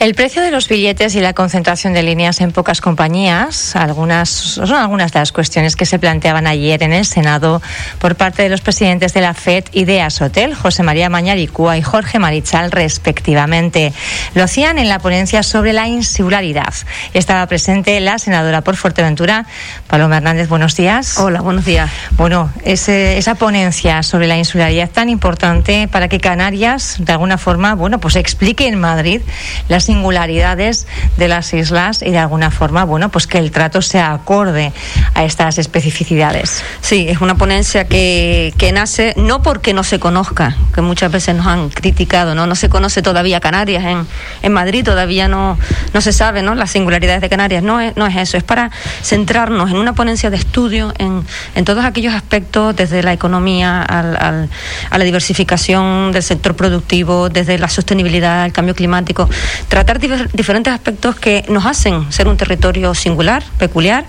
El precio de los billetes y la concentración de líneas en pocas compañías, algunas son algunas de las cuestiones que se planteaban ayer en el Senado por parte de los presidentes de la FED y de Asotel, José María Mañaricúa y Jorge Marichal, respectivamente. Lo hacían en la ponencia sobre la insularidad. Estaba presente la senadora por Fuerteventura, Paloma Hernández. Buenos días. Hola, buenos días. Bueno, ese, esa ponencia sobre la insularidad tan importante para que Canarias, de alguna forma, bueno, pues explique en Madrid las singularidades de las islas y de alguna forma, bueno, pues que el trato sea acorde a estas especificidades. Sí, es una ponencia que, que nace no porque no se conozca, que muchas veces nos han criticado, ¿no? No se conoce todavía Canarias, en, en Madrid todavía no, no se sabe, ¿no? Las singularidades de Canarias, no es, no es eso, es para centrarnos en una ponencia de estudio en, en todos aquellos aspectos, desde la economía al, a la diversificación del sector productivo, desde la sostenibilidad, el cambio climático, tratar diferentes aspectos que nos hacen ser un territorio singular, peculiar,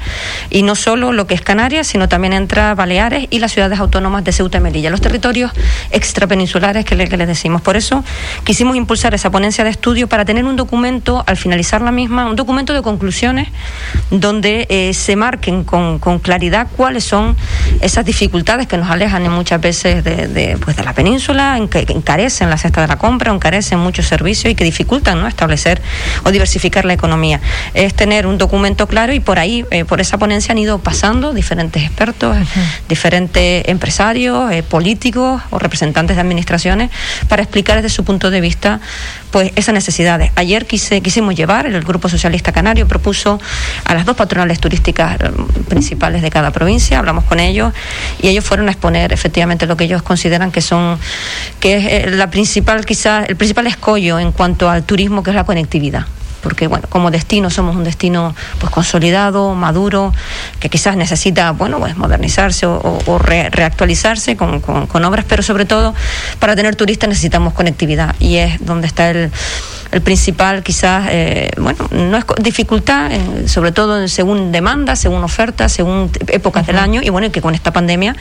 y no solo lo que es Canarias, sino también entra Baleares y las ciudades autónomas de Ceuta y Melilla, los territorios extrapeninsulares que, le, que les decimos. Por eso quisimos impulsar esa ponencia de estudio para tener un documento, al finalizar la misma, un documento de conclusiones donde eh, se marquen con, claridad cuáles son esas dificultades que nos alejan muchas veces de, de, pues de la península, en que encarecen la cesta de la compra, encarecen muchos servicios y que dificultan ¿no? establecer o diversificar la economía. Es tener un documento claro y por ahí, eh, por esa ponencia han ido pasando diferentes expertos, uh -huh. diferentes empresarios, eh, políticos o representantes de administraciones para explicar desde su punto de vista pues esas necesidades. Ayer quise, quisimos llevar, el Grupo Socialista Canario propuso a las dos patronales turísticas eh, principales de cada provincia, hablamos con ellos y ellos fueron a exponer efectivamente lo que ellos consideran que son que es la principal quizás el principal escollo en cuanto al turismo que es la conectividad porque bueno, como destino somos un destino pues consolidado, maduro, que quizás necesita, bueno, pues modernizarse o, o re, reactualizarse con, con, con, obras, pero sobre todo para tener turistas necesitamos conectividad y es donde está el, el principal quizás, eh, bueno, no es dificultad, eh, sobre todo según demanda, según oferta, según épocas uh -huh. del año y bueno, y que con esta pandemia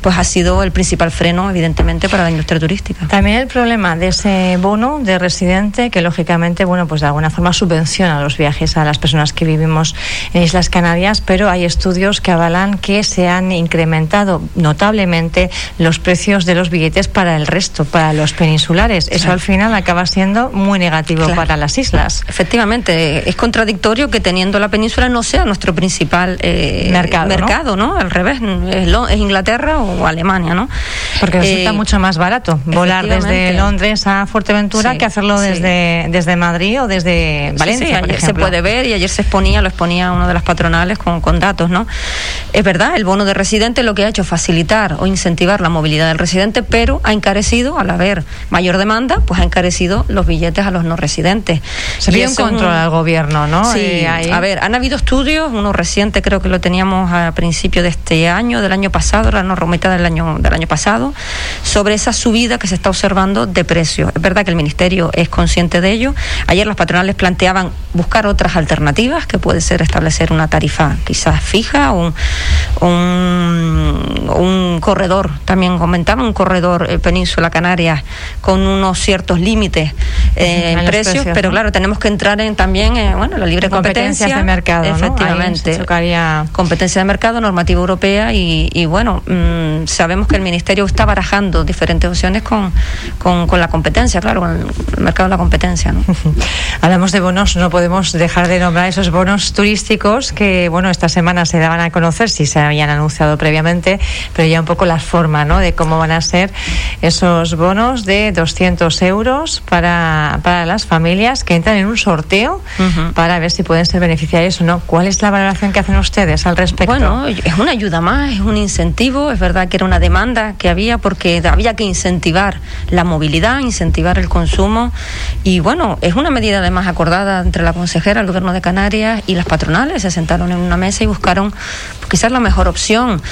pues ha sido el principal freno, evidentemente, para la industria turística. También el problema de ese bono de residente que, lógicamente, bueno, pues de alguna forma subvenciona los viajes a las personas que vivimos en Islas Canarias, pero hay estudios que avalan que se han incrementado notablemente los precios de los billetes para el resto, para los peninsulares. Eso al final acaba siendo muy negativo claro. para las islas. Efectivamente, es contradictorio que teniendo la península no sea nuestro principal eh, mercado, mercado ¿no? ¿no? Al revés, es, es Inglaterra o Alemania, ¿no? Porque resulta eh, mucho más barato volar desde Londres a Fuerteventura sí, que hacerlo desde, sí. desde Madrid o desde Valencia. Sí, ayer se puede ver y ayer se exponía, lo exponía uno de las patronales con, con datos, ¿no? Es verdad, el bono de residente lo que ha hecho es facilitar o incentivar la movilidad del residente, pero ha encarecido, al haber mayor demanda, pues ha encarecido los billetes a los no residentes. Se pide un control al gobierno, ¿no? Sí, eh, ahí... a ver, han habido estudios, uno reciente creo que lo teníamos a principio de este año, del año pasado, ahora no mitad del año, del año pasado, sobre esa subida que se está observando de precios. Es verdad que el Ministerio es consciente de ello. Ayer las patronales planteaban buscar otras alternativas, que puede ser establecer una tarifa quizás fija o un, un, un corredor, también comentaban, un corredor eh, Península Canarias con unos ciertos límites eh, en, precios, precios, pero ¿no? claro, tenemos que entrar en también eh, bueno, la libre competencia. de mercado. Efectivamente. ¿no? Competencia de mercado, normativa europea y, y bueno, mmm, sabemos que el Ministerio está barajando diferentes opciones con, con, con la competencia, claro, con el, el, mercado de la competencia. ¿no? Hablamos de bonos, no podemos dejar de nombrar esos bonos turísticos que, bueno, esta semana se daban a conocer, si se habían anunciado previamente, pero ya un poco la forma, ¿no?, de cómo van a ser esos bonos de 200 euros para, para las familias que entran en un sorteo uh -huh. para ver si pueden ser beneficiarios o no. ¿Cuál es la valoración que hacen ustedes al respecto? Bueno, es una ayuda más, es un incentivo, es verdad que era una demanda que había porque había que incentivar la movilidad, incentivar el consumo y bueno, es una medida además acordada entre la consejera, el gobierno de Canarias y las patronales, se sentaron en una mesa y buscaron quizás la mejor opción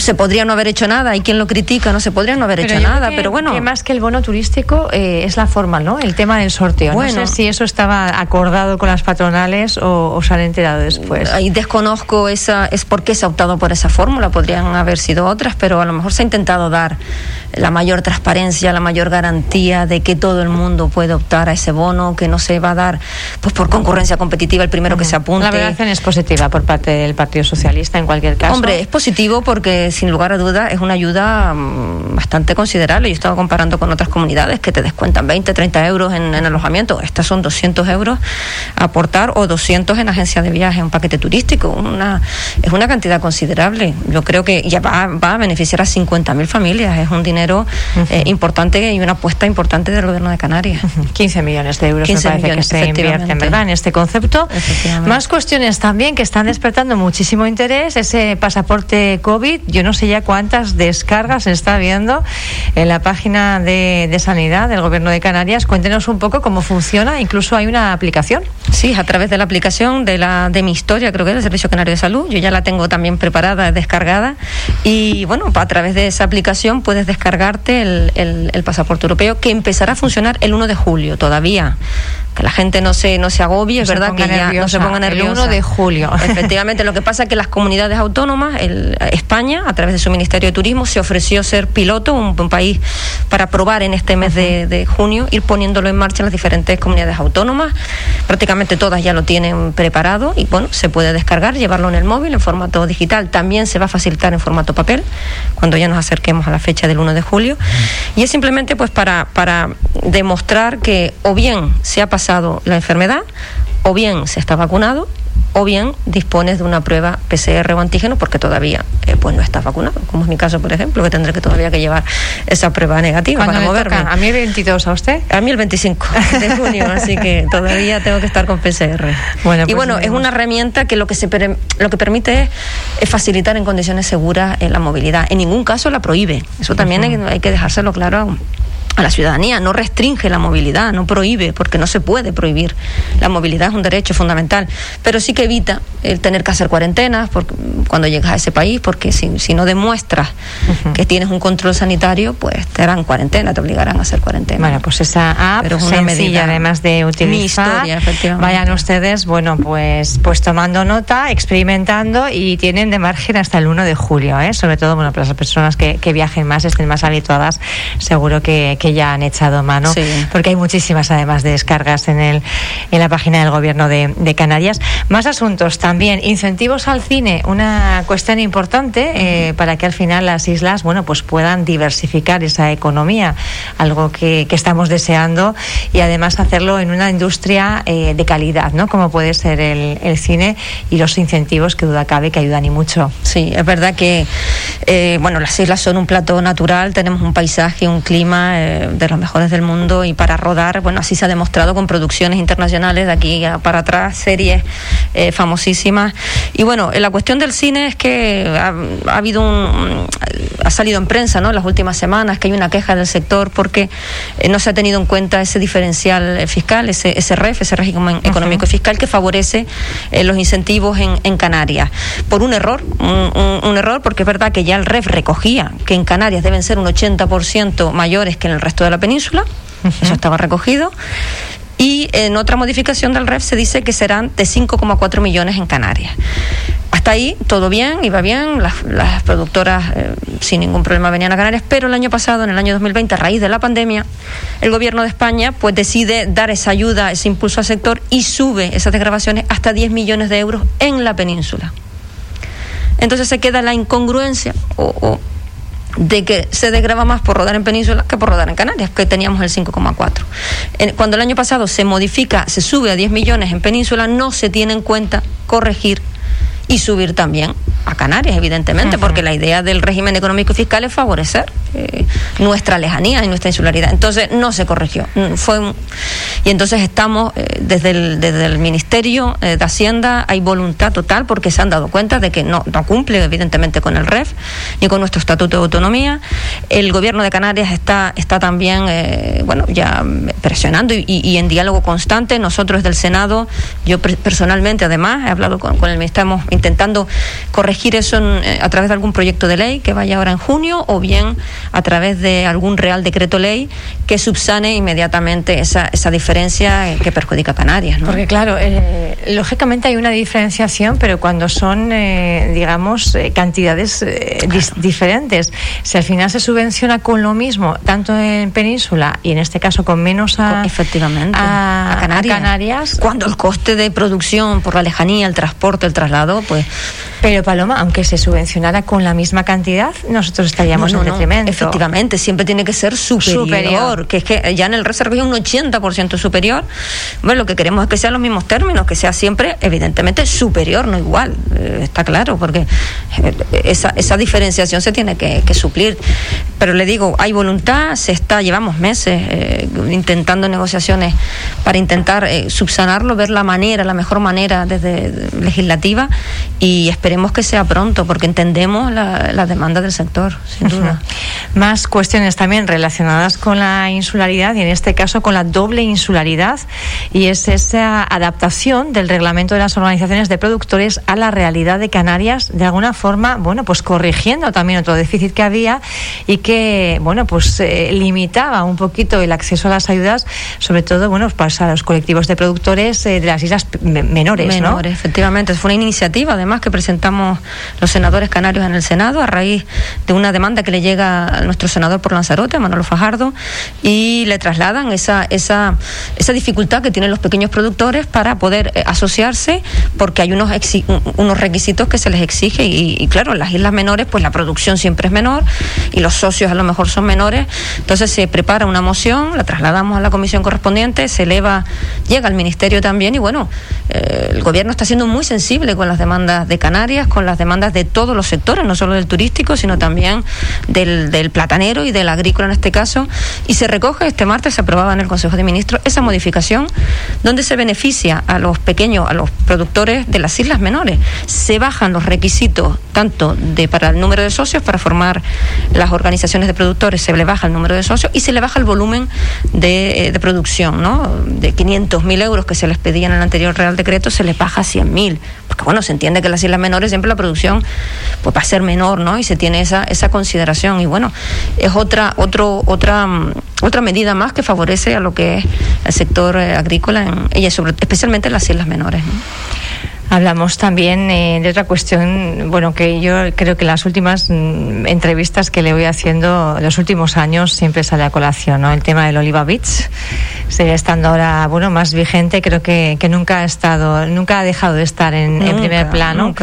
se podría no haber hecho nada. Hay quien lo critica, no se podría no haber hecho nada, pero bueno. Que más que el bono turístico eh, es la forma, ¿no? El tema del sorteo. Bueno, no sé si eso estaba acordado con las patronales o, o se han enterado después. Ahí desconozco esa, es por qué se ha optado por esa fórmula. Podrían haber sido otras, pero a lo mejor se ha intentado dar la mayor transparencia, la mayor garantía de que todo el mundo puede optar a ese bono, que no se va a dar pues por concurrencia competitiva el primero que se apunte. La valoración es positiva por parte del Partido Socialista en cualquier caso. Hombre, es positivo porque sin lugar a dudas es una ayuda mm, bastante considerable. Yo estaba comparando con otras comunidades que te descuentan 20, 30 euros en, alojamiento. Estas son 200 euros a aportar o 200 en agencia de viaje, un paquete turístico. Una, es una cantidad considerable. Yo creo que ya va, va a beneficiar a 50.000 familias. Es un dinero eh, importante y una apuesta importante del gobierno de Canarias. 15 millones de euros 15 me parece que se invierten, ¿verdad? En este concepto. Más cuestiones también que están despertando muchísimo interés. Ese pasaporte COVID, yo no sé ya cuántas descargas se está viendo en la página de, de Sanidad del Gobierno de Canarias. Cuéntenos un poco cómo funciona. Incluso hay una aplicación. Sí, a través de la aplicación de la de mi historia, creo que es el Servicio Canario de Salud. Yo ya la tengo también preparada, descargada. Y bueno, a través de esa aplicación puedes descargarte el, el, el pasaporte europeo que empezará a funcionar el 1 de julio todavía que la gente no se no se agobie, es verdad que ya no se ponga nerviosa. El 1 de julio. Efectivamente, lo que pasa es que las comunidades autónomas, el, España, a través de su Ministerio de Turismo, se ofreció ser piloto, un, país para probar en este mes de, de, junio, ir poniéndolo en marcha en las diferentes comunidades autónomas. Prácticamente todas ya lo tienen preparado y bueno, se puede descargar, llevarlo en el móvil en formato digital. También se va a facilitar en formato papel cuando ya nos acerquemos a la fecha del 1 de julio. Y es simplemente pues para, para demostrar que o bien se ha pasado pasado la enfermedad, o bien se está vacunado, o bien dispones de una prueba PCR o antígeno porque todavía eh, pues no estás vacunado, como es mi caso, por ejemplo, que tendré que todavía que llevar esa prueba negativa para moverme. ¿A mí el 22 a usted? A mí el 25 de junio, así que todavía tengo que estar con PCR. Bueno, y pues bueno, es una herramienta que lo que, se lo que permite es, facilitar en condiciones seguras eh, la movilidad. En ningún caso la prohíbe. Eso también hay, hay que dejárselo claro a la ciudadanía, no restringe la movilidad, no prohíbe, porque no se puede prohibir. La movilidad es un derecho fundamental, pero sí que evita el tener que hacer cuarentenas porque, cuando llegas a ese país, porque si, si no demuestras que tienes un control sanitario, pues te harán cuarentena, te obligarán a hacer cuarentena. Bueno, pues esa app es una sencilla, además de utilizar, vayan ustedes, bueno, pues, pues tomando nota, experimentando y tienen de margen hasta el 1 de julio, ¿eh? sobre todo, bueno, para las personas que, que viajen más, estén más habituadas, seguro que que ya han echado mano, porque hay muchísimas además de descargas en, el, en la página del Gobierno de, de Canarias. Más asuntos también, incentivos al cine, una cuestión importante eh, para que al final las islas bueno, pues puedan diversificar esa economía, algo que, que estamos deseando y además hacerlo en una industria eh, de calidad, ¿no? como puede ser el, el, cine y los incentivos que duda cabe que ayudan y mucho. Sí, es verdad que eh, bueno, las islas son un plato natural, tenemos un paisaje, un clima de los mejores del mundo y para rodar, bueno, así se ha demostrado con producciones internacionales de aquí para atrás, series eh, famosísimas. Y bueno, la cuestión del cine es que ha, ha, habido un. ha salido en prensa, ¿no? En las últimas semanas que hay una queja del sector porque eh, no se ha tenido en cuenta ese diferencial fiscal, ese, ese REF, ese régimen económico y fiscal que favorece eh, los incentivos en, en, Canarias. Por un error, un, un, un error, porque es verdad que ya el REF recogía que en Canarias deben ser un 80% mayores que en el resto de la península, uh -huh. eso estaba recogido. Y en otra modificación del REF se dice que serán de 5,4 millones en Canarias. Hasta ahí todo bien, iba bien, las, las productoras eh, sin ningún problema venían a Canarias, pero el año pasado, en el año 2020, a raíz de la pandemia, el gobierno de España pues decide dar esa ayuda, ese impulso al sector y sube esas desgrabaciones hasta 10 millones de euros en la península. Entonces se queda la incongruencia o, o de que se desgrava más por rodar en Península que por rodar en Canarias, que teníamos el 5,4. Cuando el año pasado se modifica, se sube a 10 millones en Península, no se tiene en cuenta corregir y subir también a Canarias, evidentemente, uh -huh. porque la idea del régimen económico y fiscal es favorecer eh, nuestra lejanía y nuestra insularidad. Entonces no se corrigió. Mm, fue y entonces estamos eh, desde, el, desde el Ministerio de Hacienda hay voluntad total porque se han dado cuenta de que no, no cumple evidentemente con el REF ni con nuestro Estatuto de Autonomía. El Gobierno de Canarias está, está también bueno ya presionando y, en diálogo constante. Nosotros del Senado, yo personalmente además he hablado con, el Ministerio, estamos intentando corregir eso a través de algún proyecto de ley que vaya ahora en junio o bien a través de algún real decreto ley que subsane inmediatamente esa, esa diferencia que perjudica a Canarias. Porque claro, eh, lógicamente hay una diferenciación, pero cuando son, eh, digamos, eh, cantidades diferentes, si al final se subvenciona con lo mismo, tanto en península y en este caso con menos a, Efectivamente, a, Canarias, cuando el coste de producción por la lejanía, el transporte, el traslado, pues... Pero Paloma, aunque se subvencionara con la misma cantidad, nosotros estaríamos en detrimento. efectivamente, siempre tiene que ser superior, que es que ya en el hay un 80% superior. Bueno, lo que queremos es que sean los mismos términos, que sea siempre, evidentemente, superior, no igual, eh, está claro, porque eh, esa, esa diferenciación se tiene que, suplir. Pero le digo, hay voluntad, se está, llevamos meses eh, intentando negociaciones para intentar subsanarlo, ver la manera, la mejor manera desde legislativa y esperemos que sea pronto, porque entendemos la, la demanda del sector, sin duda. Más cuestiones también relacionadas con la insularidad y en este caso con la doble insularidad y es esa adaptación del reglamento de las organizaciones de productores a la realidad de Canarias de alguna forma, bueno, pues corrigiendo también otro déficit que había y que, bueno, pues eh, limitaba un poquito el acceso a las ayudas, sobre todo, bueno, pues a los colectivos de productores eh, de las islas menores, menores, efectivamente. Fue una iniciativa además que presentamos los senadores canarios en el Senado a raíz de una demanda que le llega a nuestro senador por Lanzarote, Manolo Fajardo, y le trasladan esa, esa, esa dificultad que tienen los pequeños productores para poder eh, asociarse, porque hay unos, unos requisitos que se les exige y, claro, en las islas menores pues la producción siempre es menor y los socios a lo mejor son menores, entonces se prepara una moción, la trasladamos a la comisión correspondiente, se eleva, llega al ministerio también y bueno, eh, el gobierno está siendo muy sensible con las demandas de Canarias, con las demandas de todos los sectores, no solo del turístico, sino también del, del platanero y del agrícola en este caso, y se recoge este martes, se aprobaba en el Consejo de Ministros esa modificación donde se beneficia a los pequeños, a los productores de las islas menores. Se bajan los requisitos tanto de para el número de socios para formar las organizaciones de productores, se le baja el número de socios y se le baja el volumen de, eh, producción, ¿no? De 500.000 euros que se les pedía en el anterior Real Decreto, se les baja a 100.000. Bueno, se entiende que las islas menores siempre la producción pues va a ser menor, ¿no? Y se tiene esa, esa consideración. Y bueno, es otra, otro, otra, mm, otra medida más que favorece a lo que es el sector eh, agrícola, y especialmente en las islas menores. ¿no? Hablamos también eh, de otra cuestión, bueno, que yo creo que las últimas mm, entrevistas que le voy haciendo, los últimos años, siempre sale a colación, ¿no? El tema del Oliva Beach sigue estando ahora, bueno, más vigente, creo que, que nunca ha estado, nunca ha dejado de estar en, primer plano.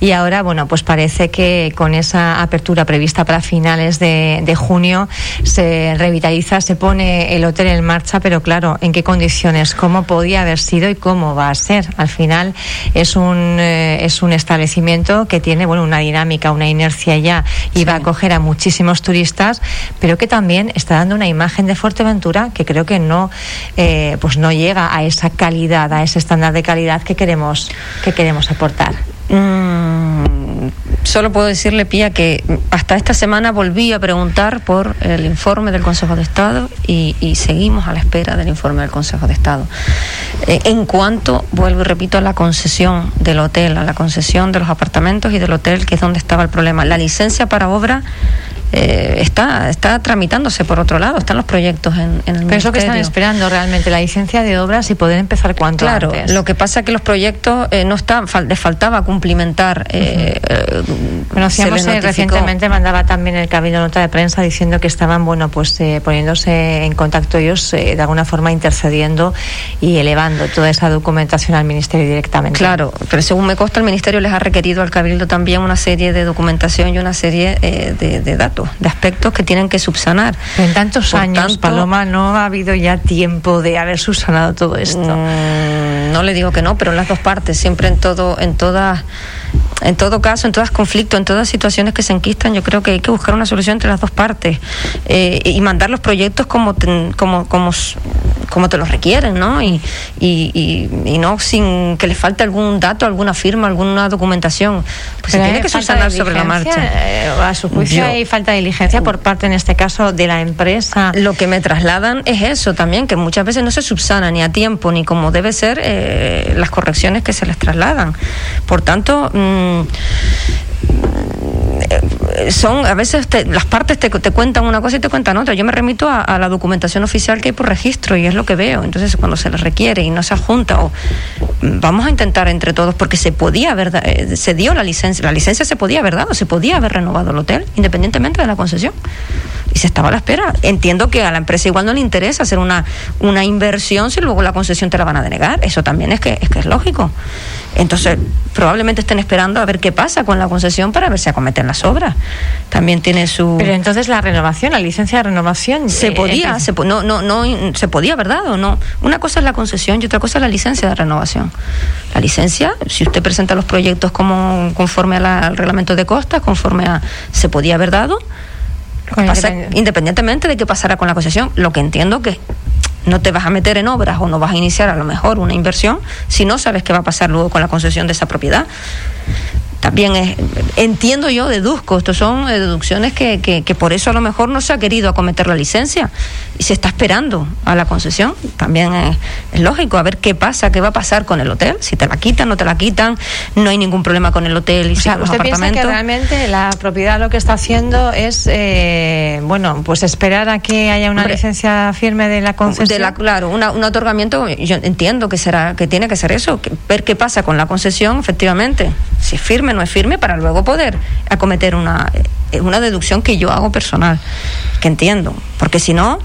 Y ahora, bueno, pues parece que con esa apertura prevista para finales de, de junio se revitaliza, se pone el hotel en marcha, pero claro, ¿en qué condiciones? ¿Cómo podía haber sido y cómo va a ser? Al final, es un, eh, es un establecimiento que tiene bueno, una dinámica, una inercia ya y va a acoger a muchísimos turistas, pero que también está dando una imagen de Fuerteventura que creo que no, eh, pues no llega a esa calidad, a ese estándar de calidad que queremos, que queremos aportar. Mm, solo puedo decirle, Pía, que hasta esta semana volví a preguntar por el informe del Consejo de Estado y, seguimos a la espera del informe del Consejo de Estado. Eh, en cuanto, vuelvo y repito, a la concesión del hotel, a la concesión de los apartamentos y del hotel, que es donde estaba el problema. La licencia para obra eh, está, está tramitándose por otro lado, están los proyectos en, en el Pero eso que están esperando realmente, la licencia de obras y poder empezar cuanto claro, lo que pasa es que los proyectos eh, no están, les faltaba cumplimentar. Eh, Conocíamos recientemente, mandaba también el Cabildo nota de prensa diciendo que estaban, bueno, pues poniéndose en contacto ellos, de alguna forma intercediendo y elevando toda esa documentación al Ministerio directamente. Claro, pero según me consta, el Ministerio les ha requerido al Cabildo también una serie de documentación y una serie de datos de aspectos que tienen que subsanar. En tantos años, Paloma, no ha habido ya tiempo de haber subsanado todo esto. Mm, no le digo que no, pero en las dos partes, siempre en todo, en todas en todo caso, en todas conflictos, en todas situaciones que se enquistan, yo creo que hay que buscar una solución entre las dos partes eh, y mandar los proyectos como, como, como, como te los requieren, ¿no? Y, y, y, no sin que les falte algún dato, alguna firma, alguna documentación. Pues se tiene que subsanar sobre la marcha. Eh, a su juicio hay falta de diligencia por parte, en este caso, de la empresa. Lo que me trasladan es eso también, que muchas veces no se subsana ni a tiempo ni como debe ser eh, las correcciones que se les trasladan. Por tanto, mm, son a veces las partes te, cuentan una cosa y te cuentan otra. Yo me remito a, la documentación oficial que hay por registro y es lo que veo. Entonces, cuando se les requiere y no se adjunta, o vamos a intentar entre todos, porque se podía haber, eh, se dio la licencia, la licencia se podía haber dado, se podía haber renovado el hotel, independientemente de la concesión y se estaba a la espera. Entiendo que a la empresa igual no le interesa hacer una, una inversión si luego la concesión te la van a denegar. Eso también es que es, que es lógico. Entonces, probablemente estén esperando a ver qué pasa con la concesión para ver si acometen las obras. También tiene su. Pero entonces la renovación, la licencia de renovación. Se eh, podía, se, no, no, no, se podía, ¿verdad? ¿O no? Una cosa es la concesión y otra cosa es la licencia de renovación. La licencia, si usted presenta los proyectos como conforme al reglamento de costas, conforme a. se podía haber dado independientemente de qué pasara con la concesión, lo que entiendo que no te vas a meter en obras o no vas a iniciar a lo mejor una inversión si no sabes qué va a pasar luego con la concesión de esa propiedad también es, entiendo yo, deduzco, estos son deducciones que, que, por eso a lo mejor no se ha querido acometer la licencia y se está esperando a la concesión. También es, lógico, a ver qué pasa, qué va a pasar con el hotel, si te la quitan, no te la quitan, no hay ningún problema con el hotel y o sea, ¿usted piensa que realmente la propiedad lo que está haciendo es, eh, bueno, pues esperar a que haya una licencia firme de la concesión? claro, un otorgamiento, yo entiendo que será, que tiene que ser eso, ver qué pasa con la concesión, efectivamente, si firme no es firme para luego poder acometer una, eh, una deducción que yo hago personal, que entiendo, porque si no,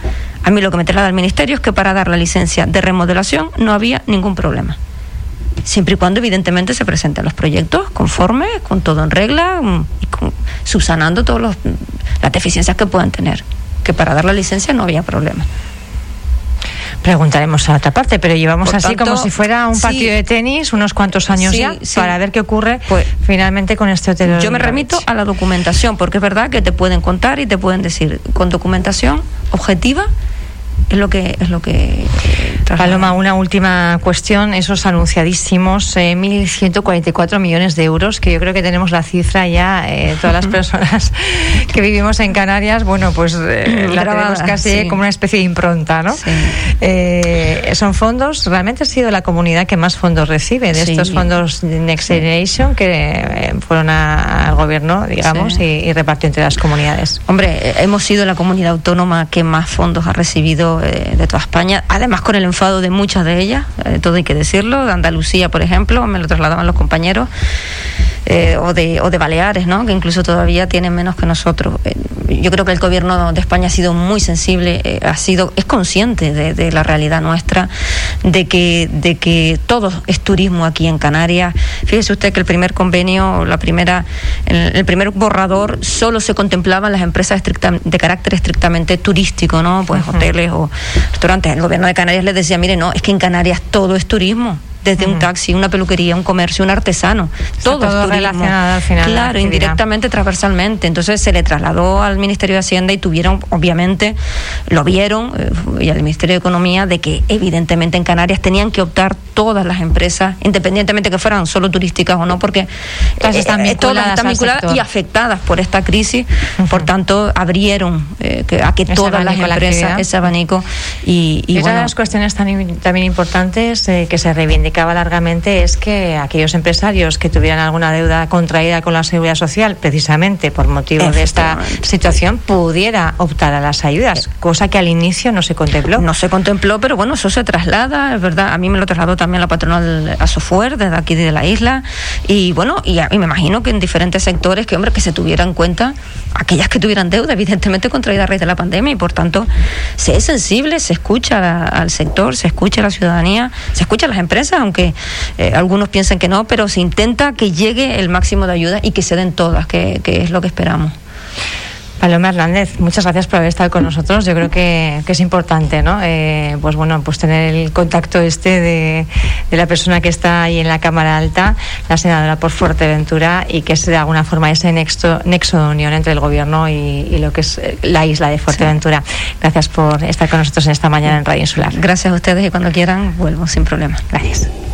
a mí lo que me traslada al Ministerio es que para dar la licencia de remodelación no había ningún problema. Siempre y cuando, evidentemente, se presenten los proyectos conforme, con todo en regla mm, y subsanando todas las deficiencias que puedan tener. Que para dar la licencia no había problema. Preguntaremos a otra parte, pero llevamos así como si fuera un partido de tenis unos cuantos años ya para ver qué ocurre pues, finalmente con este hotel. Yo me remito a la documentación, porque es verdad que te pueden contar y te pueden decir con documentación objetiva es lo que es lo que Paloma una última cuestión. Esos anunciadísimos eh, 1.144 millones de euros que yo creo que tenemos la cifra ya eh, todas las personas que vivimos en Canarias bueno pues eh, la tenemos casi como una especie de impronta ¿no? Eh, son fondos realmente ha sido la comunidad que más fondos recibe de estos fondos Next Generation que fueron al gobierno digamos y, y repartió entre las comunidades. Hombre hemos sido la comunidad autónoma que más fondos ha recibido de, toda España, además con el enfado de muchas de ellas, eh, todo hay que decirlo, de Andalucía, por ejemplo, me lo trasladaban los compañeros. Eh, o, de, o de Baleares, ¿no? que incluso todavía tienen menos que nosotros. Eh, yo creo que el gobierno de España ha sido muy sensible, eh, ha sido, es consciente de, la realidad nuestra, de que, de que todo es turismo aquí en Canarias. Fíjese usted que el primer convenio, la primera, el, el primer borrador solo se contemplaban las empresas de carácter estrictamente turístico, ¿no? Pues hoteles o restaurantes. El gobierno de Canarias les decía, mire, no, es que en Canarias todo es turismo desde un taxi, una peluquería, un comercio, un artesano, todo, todo relacionado al final. Claro, indirectamente, transversalmente. Entonces se le trasladó al Ministerio de Hacienda y tuvieron, obviamente, lo vieron, eh, y al Ministerio de Economía, de que evidentemente en Canarias tenían que optar todas las empresas, independientemente que fueran solo turísticas o no, porque eh, están eh, todas están vinculadas y afectadas por esta crisis. Por tanto, abrieron a que todas las empresas, ese abanico. Y, y, una de las cuestiones también importantes que se reivindican largamente es que aquellos empresarios que tuvieran alguna deuda contraída con la seguridad social, precisamente por motivo de esta situación, pudiera optar a las ayudas, cosa que al inicio no se contempló. No se contempló, pero bueno, eso se traslada, es verdad. A mí me lo trasladó también la patronal a Software desde aquí de la isla. Y bueno, y, me imagino que en diferentes sectores que, hombre, que se tuvieran en cuenta aquellas que tuvieran deuda, evidentemente contraída a raíz de la pandemia, y por tanto se es sensible, se escucha al sector, se escucha a la ciudadanía, se escucha a las empresas, aunque eh, algunos piensen que no, pero se intenta que llegue el máximo de ayuda y que se den todas, que, es lo que esperamos. Paloma Hernández, muchas gracias por haber estado con nosotros. Yo creo que, es importante, ¿no? Eh, pues bueno, pues tener el contacto este de, la persona que está ahí en la Cámara Alta, la senadora por Fuerteventura, y que es de alguna forma ese nexo, nexo de unión entre el gobierno y, lo que es eh, la isla de Fuerteventura. Gracias por estar con nosotros en esta mañana en Radio Insular. Gracias a ustedes y cuando quieran vuelvo sin problema. Gracias.